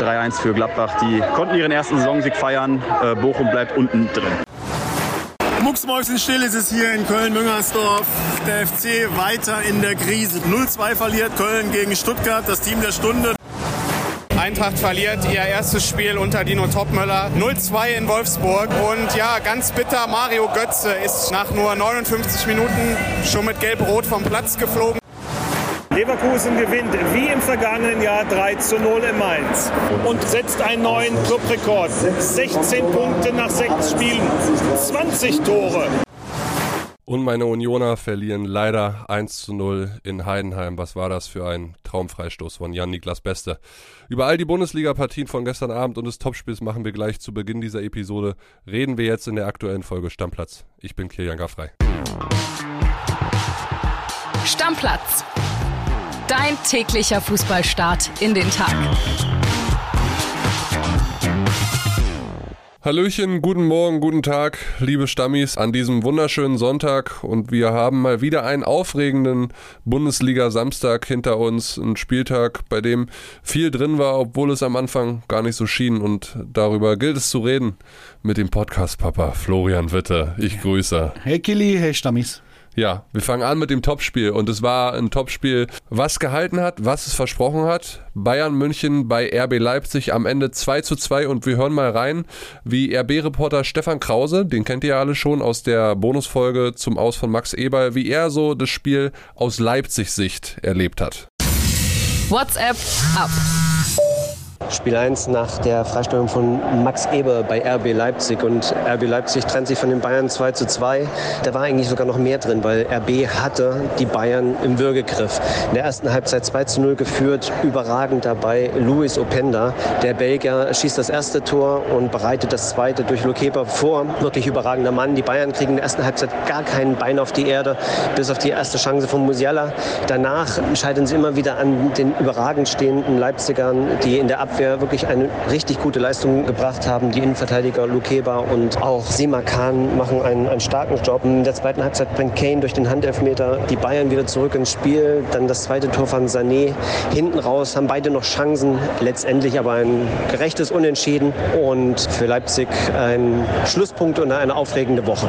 3-1 für Gladbach. Die konnten ihren ersten Saisonsieg feiern. Äh, Bochum bleibt unten drin. Mucksmäuschenstill ist es hier in Köln-Müngersdorf. Der FC weiter in der Krise. 0-2 verliert Köln gegen Stuttgart, das Team der Stunde. Eintracht verliert ihr erstes Spiel unter Dino Topmöller. 0-2 in Wolfsburg. Und ja, ganz bitter, Mario Götze ist nach nur 59 Minuten schon mit Gelb-Rot vom Platz geflogen. Leverkusen gewinnt wie im vergangenen Jahr 3 zu 0 in Mainz und setzt einen neuen Clubrekord. 16 Punkte nach sechs Spielen, 20 Tore. Und meine Unioner verlieren leider 1 zu 0 in Heidenheim. Was war das für ein Traumfreistoß von Jan-Niklas Beste? Über all die Bundesliga-Partien von gestern Abend und des Topspiels machen wir gleich zu Beginn dieser Episode. Reden wir jetzt in der aktuellen Folge Stammplatz. Ich bin Kilian Gaffrey. Stammplatz. Dein täglicher Fußballstart in den Tag. Hallöchen, guten Morgen, guten Tag, liebe Stammis, an diesem wunderschönen Sonntag und wir haben mal wieder einen aufregenden Bundesliga-Samstag hinter uns, einen Spieltag, bei dem viel drin war, obwohl es am Anfang gar nicht so schien und darüber gilt es zu reden mit dem Podcast-Papa Florian Witte. Ich grüße. Hey Kili, hey Stammis. Ja, wir fangen an mit dem Topspiel und es war ein Topspiel, was gehalten hat, was es versprochen hat. Bayern München bei RB Leipzig am Ende 2 zu 2 und wir hören mal rein, wie RB-Reporter Stefan Krause, den kennt ihr ja alle schon aus der Bonusfolge zum Aus von Max Eberl, wie er so das Spiel aus Leipzig Sicht erlebt hat. WhatsApp ab. Spiel 1 nach der Freistellung von Max Eber bei RB Leipzig und RB Leipzig trennt sich von den Bayern 2 zu 2. Da war eigentlich sogar noch mehr drin, weil RB hatte die Bayern im Würgegriff. In der ersten Halbzeit 2 zu 0 geführt, überragend dabei Luis Openda. Der Belgier schießt das erste Tor und bereitet das zweite durch Lukepa vor. Wirklich überragender Mann. Die Bayern kriegen in der ersten Halbzeit gar kein Bein auf die Erde, bis auf die erste Chance von Musiala. Danach scheitern sie immer wieder an den überragend stehenden Leipzigern, die in der Abwehr Abwehr wirklich eine richtig gute Leistung gebracht haben. Die Innenverteidiger Lukeba und auch Sima Khan machen einen, einen starken Job. In der zweiten Halbzeit bringt Kane durch den Handelfmeter die Bayern wieder zurück ins Spiel. Dann das zweite Tor von Sané. Hinten raus haben beide noch Chancen. Letztendlich aber ein gerechtes Unentschieden und für Leipzig ein Schlusspunkt und eine aufregende Woche.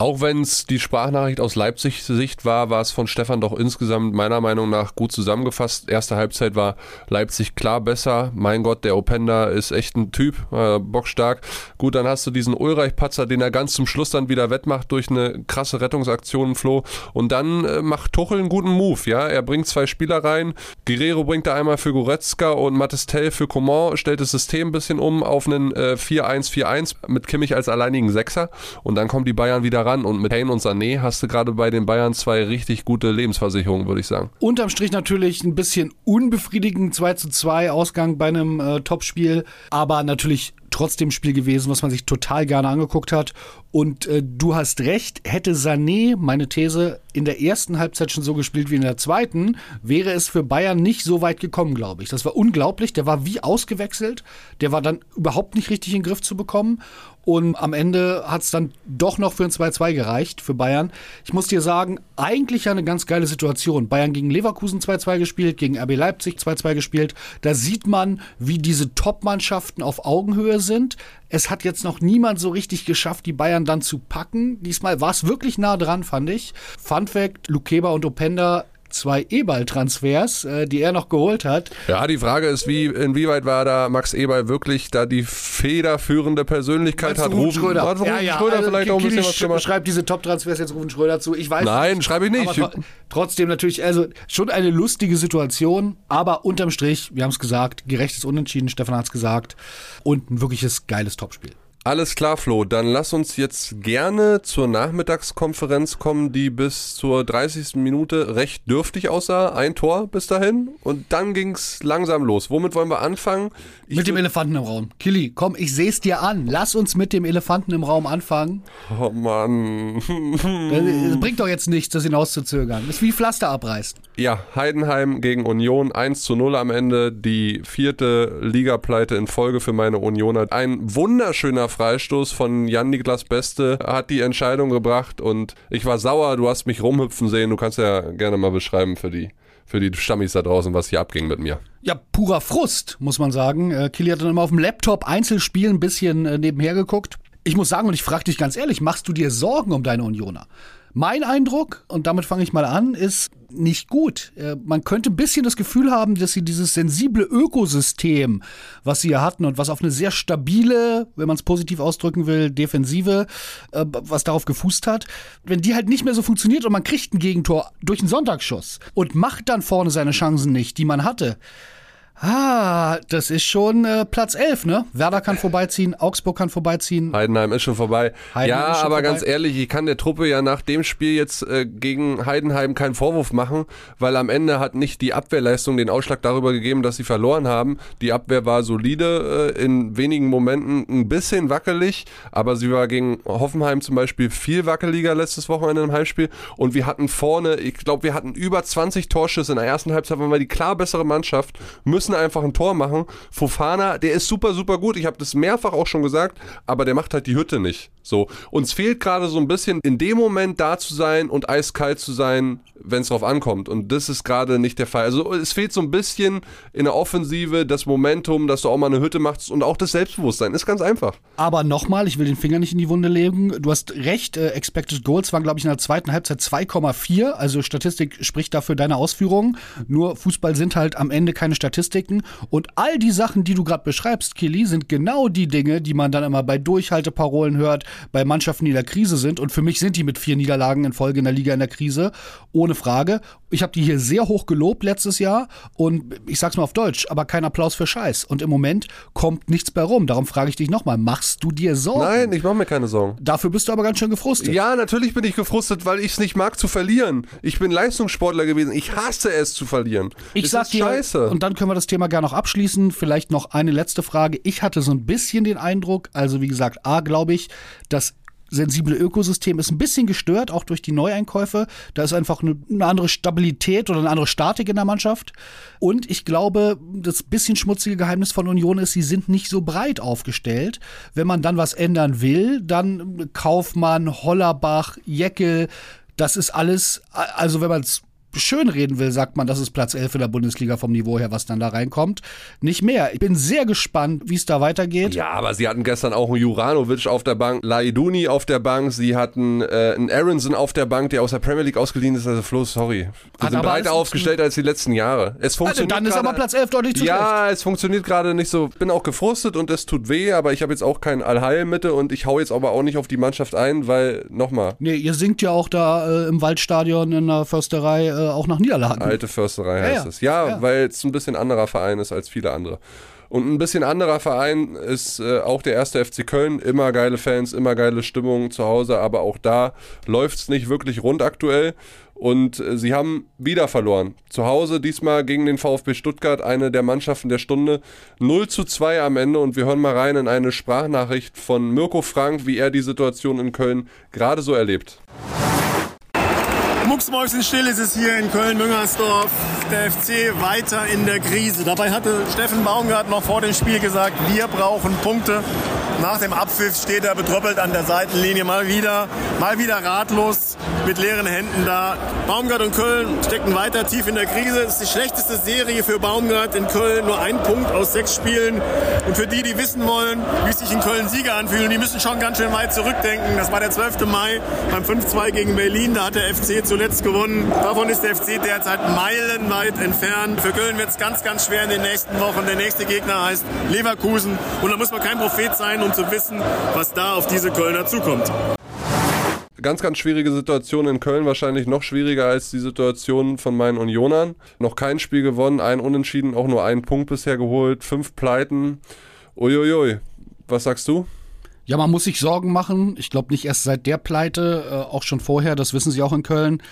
Auch wenn es die Sprachnachricht aus Leipzig Sicht war, war es von Stefan doch insgesamt meiner Meinung nach gut zusammengefasst. Erste Halbzeit war Leipzig klar besser. Mein Gott, der Openda ist echt ein Typ, äh, bockstark. Gut, dann hast du diesen Ulreich-Patzer, den er ganz zum Schluss dann wieder wettmacht durch eine krasse Rettungsaktion, Flo. Und dann äh, macht Tuchel einen guten Move, ja. Er bringt zwei Spieler rein. Guerrero bringt da einmal für Goretzka und Mattistell für Coman, stellt das System ein bisschen um auf einen äh, 4-1-4-1 mit Kimmich als alleinigen Sechser. Und dann kommen die Bayern wieder rein ran. Und mit Kane und Sané hast du gerade bei den Bayern zwei richtig gute Lebensversicherungen, würde ich sagen. Unterm Strich natürlich ein bisschen unbefriedigend 2 zu 2 Ausgang bei einem äh, Topspiel, aber natürlich trotzdem Spiel gewesen, was man sich total gerne angeguckt hat. Und äh, du hast recht, hätte Sané, meine These, in der ersten Halbzeit schon so gespielt wie in der zweiten, wäre es für Bayern nicht so weit gekommen, glaube ich. Das war unglaublich. Der war wie ausgewechselt. Der war dann überhaupt nicht richtig in den Griff zu bekommen. Und am Ende hat es dann doch noch für ein 2-2 gereicht für Bayern. Ich muss dir sagen, eigentlich eine ganz geile Situation. Bayern gegen Leverkusen 2-2 gespielt, gegen RB Leipzig 2-2 gespielt. Da sieht man, wie diese Top-Mannschaften auf Augenhöhe sind. Es hat jetzt noch niemand so richtig geschafft, die Bayern dann zu packen. Diesmal war es wirklich nah dran, fand ich. Fun Fact: Lukeba und Openda zwei E-Ball-Transfers, äh, die er noch geholt hat. Ja, die Frage ist, wie, inwieweit war da Max Eberl wirklich da die federführende Persönlichkeit hat? Rufen Schröder. Hat Rufen ja, ja, Schröder also, vielleicht auch ein bisschen was gemacht? Schreibt diese Top-Transfers jetzt Rufen Schröder zu. Ich weiß Nein, schreibe ich nicht. Aber tro trotzdem natürlich, also schon eine lustige Situation, aber unterm Strich, wir haben es gesagt, gerechtes Unentschieden, Stefan hat es gesagt und ein wirkliches geiles Topspiel. Alles klar, Flo. Dann lass uns jetzt gerne zur Nachmittagskonferenz kommen, die bis zur 30. Minute recht dürftig aussah. Ein Tor bis dahin. Und dann ging's langsam los. Womit wollen wir anfangen? Ich mit dem Elefanten im Raum. Killy, komm, ich seh's dir an. Lass uns mit dem Elefanten im Raum anfangen. Oh Mann. Es bringt doch jetzt nichts, das hinauszuzögern. Das ist wie Pflaster abreißt. Ja, Heidenheim gegen Union 1 zu 0 am Ende. Die vierte Ligapleite in Folge für meine Unioner. Ein wunderschöner Freistoß von Jan-Niklas Beste hat die Entscheidung gebracht und ich war sauer. Du hast mich rumhüpfen sehen. Du kannst ja gerne mal beschreiben für die für die Stammis da draußen, was hier abging mit mir. Ja, purer Frust, muss man sagen. Äh, Kili hat dann immer auf dem Laptop Einzelspiel ein bisschen äh, nebenher geguckt. Ich muss sagen, und ich frage dich ganz ehrlich, machst du dir Sorgen um deine Unioner? Mein Eindruck, und damit fange ich mal an, ist nicht gut. Äh, man könnte ein bisschen das Gefühl haben, dass sie dieses sensible Ökosystem, was sie hier hatten und was auf eine sehr stabile, wenn man es positiv ausdrücken will, Defensive, äh, was darauf gefußt hat, wenn die halt nicht mehr so funktioniert und man kriegt ein Gegentor durch einen Sonntagsschuss und macht dann vorne seine Chancen nicht, die man hatte, Ah, das ist schon äh, Platz 11, ne? Werder kann vorbeiziehen, Augsburg kann vorbeiziehen. Heidenheim ist schon vorbei. Heidenheim ja, schon aber vorbei. ganz ehrlich, ich kann der Truppe ja nach dem Spiel jetzt äh, gegen Heidenheim keinen Vorwurf machen, weil am Ende hat nicht die Abwehrleistung den Ausschlag darüber gegeben, dass sie verloren haben. Die Abwehr war solide, äh, in wenigen Momenten ein bisschen wackelig, aber sie war gegen Hoffenheim zum Beispiel viel wackeliger letztes Wochenende im Heimspiel und wir hatten vorne, ich glaube, wir hatten über 20 Torschüsse in der ersten Halbzeit, waren wir die klar bessere Mannschaft, müssen einfach ein Tor machen. Fofana, der ist super, super gut. Ich habe das mehrfach auch schon gesagt, aber der macht halt die Hütte nicht. So, uns fehlt gerade so ein bisschen in dem Moment da zu sein und eiskalt zu sein, wenn es drauf ankommt. Und das ist gerade nicht der Fall. Also es fehlt so ein bisschen in der Offensive das Momentum, dass du auch mal eine Hütte machst und auch das Selbstbewusstsein. Ist ganz einfach. Aber nochmal, ich will den Finger nicht in die Wunde legen. Du hast recht, äh, Expected Goals waren, glaube ich, in der zweiten Halbzeit 2,4. Also Statistik spricht dafür deine Ausführungen. Nur Fußball sind halt am Ende keine Statistiken. Und all die Sachen, die du gerade beschreibst, Kili, sind genau die Dinge, die man dann immer bei Durchhalteparolen hört, bei Mannschaften, die in der Krise sind. Und für mich sind die mit vier Niederlagen in Folge in der Liga in der Krise. Ohne Frage. Ich habe die hier sehr hoch gelobt letztes Jahr. Und ich sag's mal auf Deutsch, aber kein Applaus für Scheiß. Und im Moment kommt nichts bei rum. Darum frage ich dich nochmal, machst du dir Sorgen? Nein, ich mache mir keine Sorgen. Dafür bist du aber ganz schön gefrustet. Ja, natürlich bin ich gefrustet, weil ich es nicht mag zu verlieren. Ich bin Leistungssportler gewesen. Ich hasse es zu verlieren. Ich das sag dir, scheiße. und dann können wir das Thema gerne noch abschließen. Vielleicht noch eine letzte Frage. Ich hatte so ein bisschen den Eindruck, also wie gesagt, A, glaube ich, das sensible Ökosystem ist ein bisschen gestört, auch durch die Neueinkäufe. Da ist einfach eine, eine andere Stabilität oder eine andere Statik in der Mannschaft. Und ich glaube, das bisschen schmutzige Geheimnis von Union ist, sie sind nicht so breit aufgestellt. Wenn man dann was ändern will, dann Kaufmann, Hollerbach, Jeckel, das ist alles, also wenn man es schön reden will, sagt man, das ist Platz 11 in der Bundesliga vom Niveau her, was dann da reinkommt. Nicht mehr. Ich bin sehr gespannt, wie es da weitergeht. Ja, aber sie hatten gestern auch einen Juranovic auf der Bank, Laiduni auf der Bank, sie hatten äh, einen Aronson auf der Bank, der aus der Premier League ausgeliehen ist. Also Flo, sorry. Wir Hat sind aber breiter aufgestellt als die letzten Jahre. Es Also funktioniert dann ist aber Platz 11 deutlich zu schlecht. Ja, es funktioniert gerade nicht so. Bin auch gefrustet und es tut weh, aber ich habe jetzt auch kein Allheilmittel und ich hau jetzt aber auch nicht auf die Mannschaft ein, weil, nochmal, Nee, ihr singt ja auch da äh, im Waldstadion in der Försterei äh, auch nach Niederlagen. alte Försterei heißt ja. es. Ja, Ja. weil es ein bisschen anderer Verein ist als viele andere. Und ein bisschen anderer Verein ist äh, auch der erste FC Köln. Immer geile Fans, immer geile Stimmung zu Hause, aber auch da läuft es nicht wirklich rund aktuell. Und äh, sie haben wieder verloren. Zu Hause diesmal gegen den VfB Stuttgart, eine der Mannschaften der Stunde. 0 zu 2 am Ende und wir hören mal rein in eine Sprachnachricht von Mirko Frank, wie er die Situation in Köln gerade so erlebt. Mucksmäuschenstill ist es hier in Köln-Müngersdorf. Der FC weiter in der Krise. Dabei hatte Steffen Baumgart noch vor dem Spiel gesagt, wir brauchen Punkte. Nach dem Abpfiff steht er betröppelt an der Seitenlinie mal wieder, mal wieder ratlos mit leeren Händen da. Baumgart und Köln stecken weiter tief in der Krise. Es ist die schlechteste Serie für Baumgart in Köln. Nur ein Punkt aus sechs Spielen. Und für die, die wissen wollen, wie sich in Köln Sieger anfühlen, die müssen schon ganz schön weit zurückdenken. Das war der 12. Mai beim 5-2 gegen Berlin. Da hat der FC zuletzt gewonnen. Davon ist der FC derzeit meilenweit entfernt. Für Köln wird es ganz, ganz schwer in den nächsten Wochen. Der nächste Gegner heißt Leverkusen. Und da muss man kein Prophet sein, um zu wissen, was da auf diese Kölner zukommt. Ganz, ganz schwierige Situation in Köln, wahrscheinlich noch schwieriger als die Situation von meinen Unionern. Noch kein Spiel gewonnen, ein Unentschieden, auch nur einen Punkt bisher geholt, fünf Pleiten. Uiuiui, was sagst du? Ja, man muss sich Sorgen machen. Ich glaube nicht erst seit der Pleite, äh, auch schon vorher, das wissen sie auch in Köln.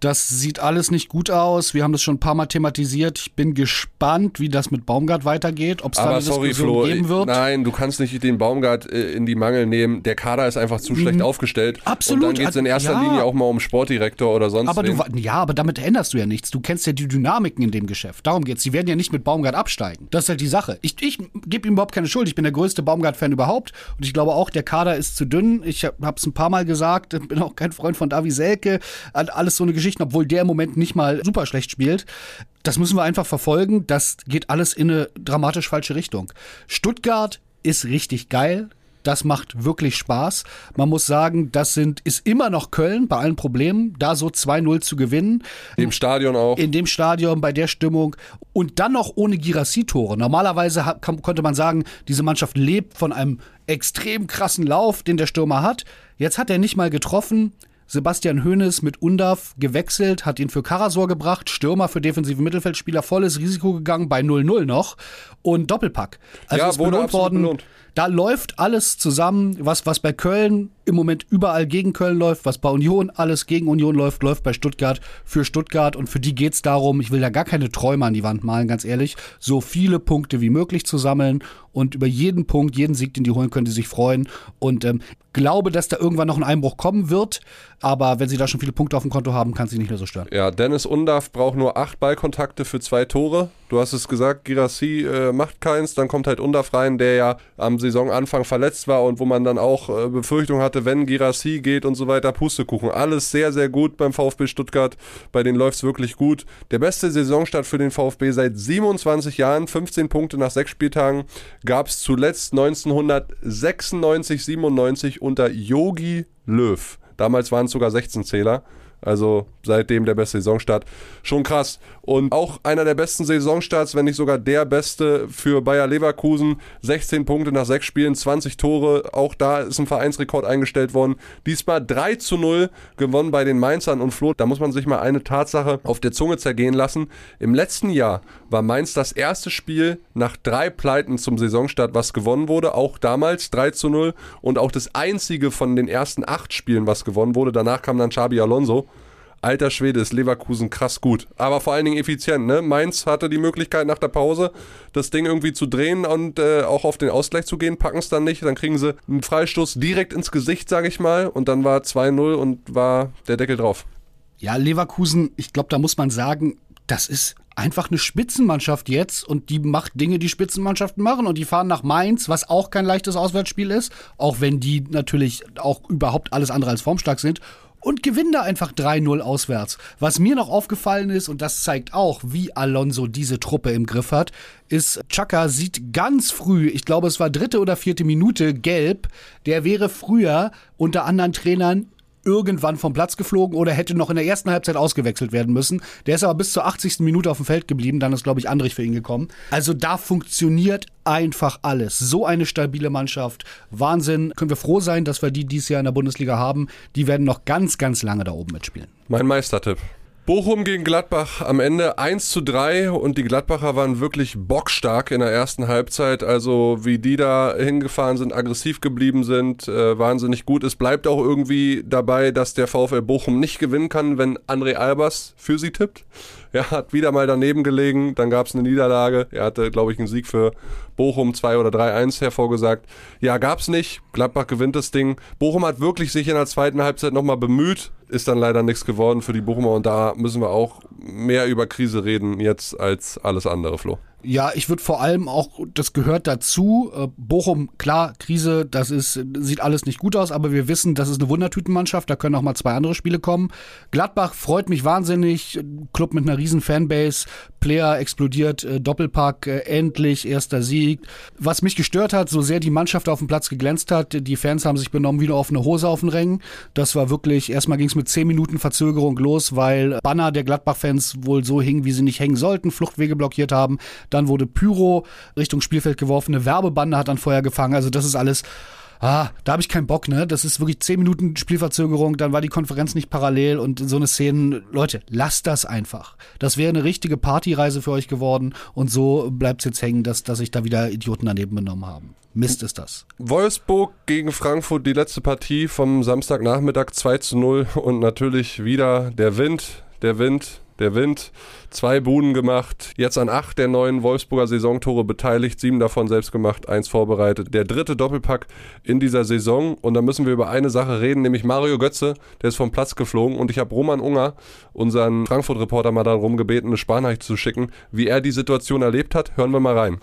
Das sieht alles nicht gut aus. Wir haben das schon ein paar Mal thematisiert. Ich bin gespannt, wie das mit Baumgart weitergeht, ob es da eine sorry, Diskussion Flo, geben wird. nein, du kannst nicht den Baumgart äh, in die Mangel nehmen. Der Kader ist einfach zu schlecht aufgestellt. Mhm. Absolut. Und dann geht es in erster Ja. Linie auch mal um Sportdirektor oder sonst Aber du, wen. ja, aber damit änderst du ja nichts. Du kennst ja die Dynamiken in dem Geschäft. Darum geht's. Die werden ja nicht mit Baumgart absteigen. Das ist halt die Sache. Ich, ich gebe ihm überhaupt keine Schuld. Ich bin der größte Baumgart-Fan überhaupt. Und ich glaube auch, der Kader ist zu dünn. Ich habe es ein paar Mal gesagt. Bin auch kein Freund von Davi Selke. Alles so eine Geschichte. Geschichten, obwohl der im Moment nicht mal super schlecht spielt. Das müssen wir einfach verfolgen. Das geht alles in eine dramatisch falsche Richtung. Stuttgart ist richtig geil. Das macht wirklich Spaß. Man muss sagen, das sind, ist immer noch Köln bei allen Problemen, da so 2-0 zu gewinnen. Im Stadion auch. In dem Stadion, bei der Stimmung. Und dann noch ohne Girassi-Tore. Normalerweise hat, kann, konnte man sagen, diese Mannschaft lebt von einem extrem krassen Lauf, den der Stürmer hat. Jetzt hat er nicht mal getroffen. Sebastian Hoeneß mit Undav gewechselt, hat ihn für Karasor gebracht, Stürmer für defensive Mittelfeldspieler, volles Risiko gegangen, bei 0-0 noch und Doppelpack. Also Ja, ist wurde belohnt worden. belohnt. Da läuft alles zusammen, was, was bei Köln im Moment überall gegen Köln läuft, was bei Union alles gegen Union läuft, läuft bei Stuttgart für Stuttgart. Und für die geht's darum, ich will da gar keine Träume an die Wand malen, ganz ehrlich, so viele Punkte wie möglich zu sammeln. Und über jeden Punkt, jeden Sieg, den die holen, können die sich freuen. Und ähm, glaube, dass da irgendwann noch ein Einbruch kommen wird. Aber wenn sie da schon viele Punkte auf dem Konto haben, kann sie nicht mehr so stören. Ja, Dennis Undav braucht nur acht Ballkontakte für zwei Tore. Du hast es gesagt, Girassi äh, macht keins. Dann kommt halt Undav rein, der ja am Saisonanfang verletzt war und wo man dann auch äh, Befürchtung hatte, wenn Girassi geht und so weiter, Pustekuchen. Alles sehr, sehr gut beim VfB Stuttgart. Bei denen läuft es wirklich gut. Der beste Saisonstart für den VfB seit 27 Jahren. 15 Punkte nach sechs Spieltagen gab es zuletzt 1996, 97 unter Yogi Löw. Damals waren es sogar 16 Zähler. Also seitdem der beste Saisonstart. Schon krass. Und auch einer der besten Saisonstarts, wenn nicht sogar der beste für Bayer Leverkusen. 16 Punkte nach 6 Spielen, 20 Tore. Auch da ist ein Vereinsrekord eingestellt worden. Diesmal 3 zu 0 gewonnen bei den Mainzern und Flo. Da muss man sich mal eine Tatsache auf der Zunge zergehen lassen. Im letzten Jahr war Mainz das erste Spiel nach drei Pleiten zum Saisonstart, was gewonnen wurde. Auch damals 3 zu 0 und auch das einzige von den ersten acht Spielen, was gewonnen wurde. Danach kam dann Xabi Alonso. Alter Schwede ist Leverkusen krass gut. Aber vor allen Dingen effizient. Ne? Mainz hatte die Möglichkeit nach der Pause das Ding irgendwie zu drehen und äh, auch auf den Ausgleich zu gehen, packen es dann nicht. Dann kriegen sie einen Freistoß direkt ins Gesicht, sage ich mal. Und dann war 2-0 und war der Deckel drauf. Ja, Leverkusen, ich glaube, da muss man sagen, das ist einfach eine Spitzenmannschaft jetzt und die macht Dinge, die Spitzenmannschaften machen und die fahren nach Mainz, was auch kein leichtes Auswärtsspiel ist, auch wenn die natürlich auch überhaupt alles andere als formstark sind und gewinnen da einfach 3-0 auswärts. Was mir noch aufgefallen ist, und das zeigt auch, wie Alonso diese Truppe im Griff hat, ist, Chaka sieht ganz früh, ich glaube es war dritte oder vierte Minute, gelb. Der wäre früher unter anderen Trainern irgendwann vom Platz geflogen oder hätte noch in der ersten Halbzeit ausgewechselt werden müssen. Der ist aber bis zur 80. Minute auf dem Feld geblieben, dann ist, glaube ich, Andrich für ihn gekommen. Also da funktioniert einfach alles. So eine stabile Mannschaft. Wahnsinn. Können wir froh sein, dass wir die dieses Jahr in der Bundesliga haben. Die werden noch ganz, ganz lange da oben mitspielen. Mein Meistertipp. Bochum gegen Gladbach am Ende 1 zu 3 und die Gladbacher waren wirklich bockstark in der ersten Halbzeit. Also wie die da hingefahren sind, aggressiv geblieben sind, äh, wahnsinnig gut. Es bleibt auch irgendwie dabei, dass der VfL Bochum nicht gewinnen kann, wenn André Albers für sie tippt. Er hat wieder mal daneben gelegen, dann gab es eine Niederlage. Er hatte, glaube ich, einen Sieg für Bochum 2 oder 3-1 hervorgesagt. Ja, gab's nicht. Gladbach gewinnt das Ding. Bochum hat wirklich sich in der zweiten Halbzeit nochmal bemüht. Ist dann leider nichts geworden für die Bochumer und da müssen wir auch mehr über Krise reden jetzt als alles andere, Flo. Ja, ich würde vor allem auch, das gehört dazu. Äh, Bochum, klar, Krise, das ist, sieht alles nicht gut aus, aber wir wissen, das ist eine Wundertütenmannschaft, da können auch mal zwei andere Spiele kommen. Gladbach freut mich wahnsinnig, Club mit einer riesen Fanbase, Player explodiert, äh, Doppelpack, äh, endlich, erster Sieg. Was mich gestört hat, so sehr die Mannschaft auf dem Platz geglänzt hat, die Fans haben sich benommen wie eine offene Hose auf den Rängen. Das war wirklich, erstmal ging es mit zehn Minuten Verzögerung los, weil Banner der Gladbach-Fans wohl so hingen, wie sie nicht hängen sollten, Fluchtwege blockiert haben. Dann wurde Pyro Richtung Spielfeld geworfen, eine Werbebande hat dann Feuer gefangen. Also das ist alles. Ah, da habe ich keinen Bock, ne? Das ist wirklich 10 Minuten Spielverzögerung, dann war die Konferenz nicht parallel und so eine Szene, Leute, lasst das einfach. Das wäre eine richtige Partyreise für euch geworden und so bleibt es jetzt hängen, dass, dass sich da wieder Idioten daneben benommen haben. Mist ist das. Wolfsburg gegen Frankfurt, die letzte Partie vom Samstagnachmittag 2 zu 0 und natürlich wieder der Wind, der Wind, der Wind. Zwei Buden gemacht, jetzt an acht der neuen Wolfsburger Saisontore beteiligt, sieben davon selbst gemacht, eins vorbereitet. Der dritte Doppelpack in dieser Saison und da müssen wir über eine Sache reden, nämlich Mario Götze, der ist vom Platz geflogen und ich habe Roman Unger, unseren Frankfurt-Reporter, mal darum gebeten, eine Sparnachricht zu schicken, wie er die Situation erlebt hat. Hören wir mal rein.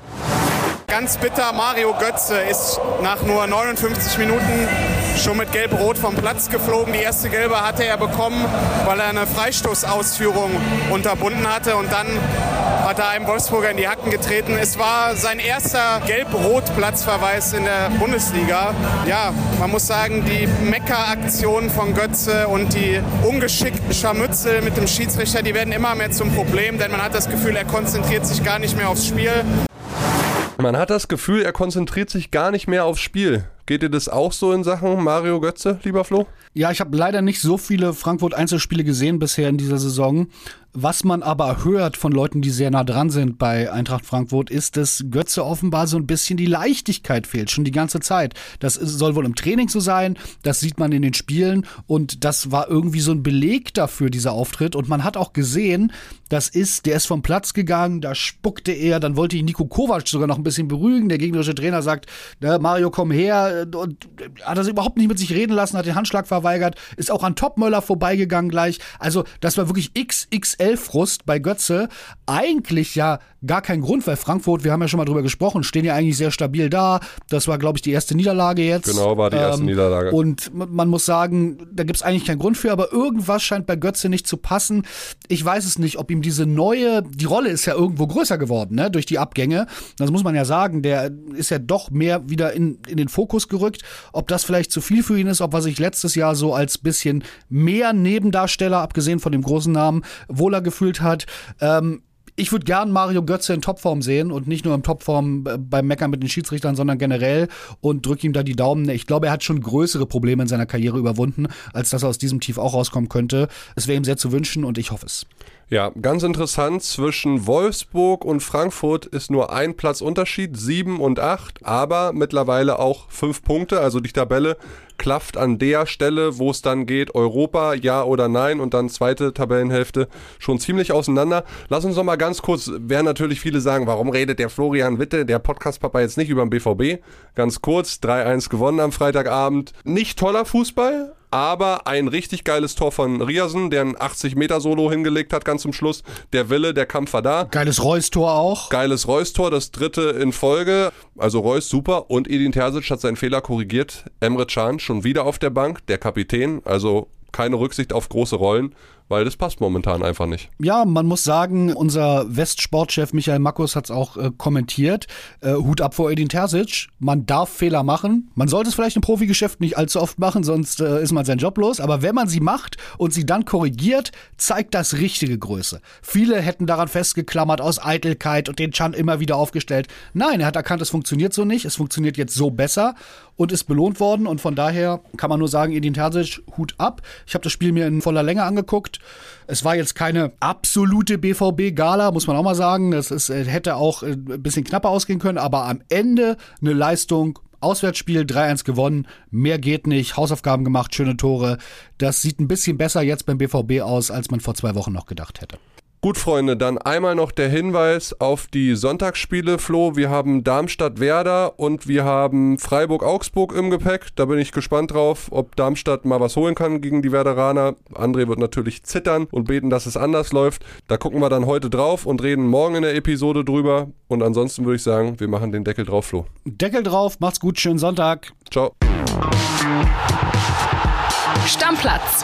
Ganz bitter, Mario Götze ist nach nur 59 Minuten schon mit Gelb-Rot vom Platz geflogen. Die erste Gelbe hatte er bekommen, weil er eine Freistoßausführung unterbunden hatte und dann hat er einem Wolfsburger in die Hacken getreten. Es war sein erster Gelb-Rot-Platzverweis in der Bundesliga. Ja, man muss sagen, die Mecker-Aktion von Götze und die ungeschickten Scharmützel mit dem Schiedsrichter, die werden immer mehr zum Problem, denn man hat das Gefühl, er konzentriert sich gar nicht mehr aufs Spiel. Man hat das Gefühl, er konzentriert sich gar nicht mehr aufs Spiel. Geht dir das auch so in Sachen Mario Götze, lieber Flo? Ja, ich habe leider nicht so viele Frankfurt-Einzelspiele gesehen bisher in dieser Saison. Was man aber hört von Leuten, die sehr nah dran sind bei Eintracht Frankfurt, ist, dass Götze offenbar so ein bisschen die Leichtigkeit fehlt, schon die ganze Zeit. Das soll wohl im Training so sein, das sieht man in den Spielen und das war irgendwie so ein Beleg dafür, dieser Auftritt. Und man hat auch gesehen, das ist, der ist vom Platz gegangen, da spuckte er, dann wollte ihn Nico Kovac sogar noch ein bisschen beruhigen. Der gegnerische Trainer sagt, Mario, komm her. Und hat das überhaupt nicht mit sich reden lassen, hat den Handschlag verweigert, ist auch an Topmöller vorbeigegangen gleich. Also, das war wirklich XXL Frust bei Götze eigentlich ja gar kein Grund, weil Frankfurt, wir haben ja schon mal drüber gesprochen, stehen ja eigentlich sehr stabil da. Das war, glaube ich, die erste Niederlage jetzt. Genau, war die erste ähm, Niederlage. Und man muss sagen, da gibt es eigentlich keinen Grund für, aber irgendwas scheint bei Götze nicht zu passen. Ich weiß es nicht, ob ihm diese neue, die Rolle ist ja irgendwo größer geworden, ne, durch die Abgänge. Das muss man ja sagen, der ist ja doch mehr wieder in, in den Fokus gerückt. Ob das vielleicht zu viel für ihn ist, ob er sich letztes Jahr so als bisschen mehr Nebendarsteller, abgesehen von dem großen Namen, wohler gefühlt hat. Ähm, ich würde gern Mario Götze in Topform sehen und nicht nur in Topform beim Meckern mit den Schiedsrichtern, sondern generell und drücke ihm da die Daumen. Ich glaube, er hat schon größere Probleme in seiner Karriere überwunden, als dass er aus diesem Tief auch rauskommen könnte. Es wäre ihm sehr zu wünschen und ich hoffe es. Ja, ganz interessant, zwischen Wolfsburg und Frankfurt ist nur ein Platzunterschied, sieben und acht, aber mittlerweile auch fünf Punkte, also die Tabelle klafft an der Stelle, wo es dann geht, Europa, ja oder nein und dann zweite Tabellenhälfte schon ziemlich auseinander. Lass uns noch mal ganz kurz, werden natürlich viele sagen, warum redet der Florian Witte, der Podcast-Papa jetzt nicht über den BVB? Ganz kurz, 3-1 gewonnen am Freitagabend. Nicht toller Fußball, aber ein richtig geiles Tor von Riasen, der ein 80-Meter-Solo hingelegt hat ganz zum Schluss. Der Wille, der Kampf war da. Geiles Reus-Tor auch. Geiles Reus-Tor, das dritte in Folge. Also Reus super und Edin Terzic hat seinen Fehler korrigiert. Emre Can schon wieder auf der Bank, der Kapitän. Also keine Rücksicht auf große Rollen weil das passt momentan einfach nicht. Ja, man muss sagen, unser Westsportchef Michael Makkus hat es auch äh, kommentiert. Äh, Hut ab vor Edin Terzic. Man darf Fehler machen. Man sollte es vielleicht im Profigeschäft nicht allzu oft machen, sonst äh, ist man sein Job los. Aber wenn man sie macht und sie dann korrigiert, zeigt das richtige Größe. Viele hätten daran festgeklammert aus Eitelkeit und den Chan immer wieder aufgestellt. Nein, er hat erkannt, es funktioniert so nicht. Es funktioniert jetzt so besser und ist belohnt worden. Und von daher kann man nur sagen, Edin Terzic, Hut ab. Ich habe das Spiel mir in voller Länge angeguckt. Es war jetzt keine absolute BVB-Gala, muss man auch mal sagen. Es ist, äh, hätte auch äh, ein bisschen knapper ausgehen können, aber am Ende eine Leistung, Auswärtsspiel 3-1 gewonnen, mehr geht nicht, Hausaufgaben gemacht, schöne Tore. Das sieht ein bisschen besser jetzt beim BVB aus, als man vor zwei Wochen noch gedacht hätte. Gut, Freunde, dann einmal noch der Hinweis auf die Sonntagsspiele, Flo. Wir haben Darmstadt-Werder und wir haben Freiburg-Augsburg im Gepäck. Da bin ich gespannt drauf, ob Darmstadt mal was holen kann gegen die Werderaner. André wird natürlich zittern und beten, dass es anders läuft. Da gucken wir dann heute drauf und reden morgen in der Episode drüber. Und ansonsten würde ich sagen, wir machen den Deckel drauf, Flo. Deckel drauf, macht's gut, schönen Sonntag. Ciao. Stammplatz.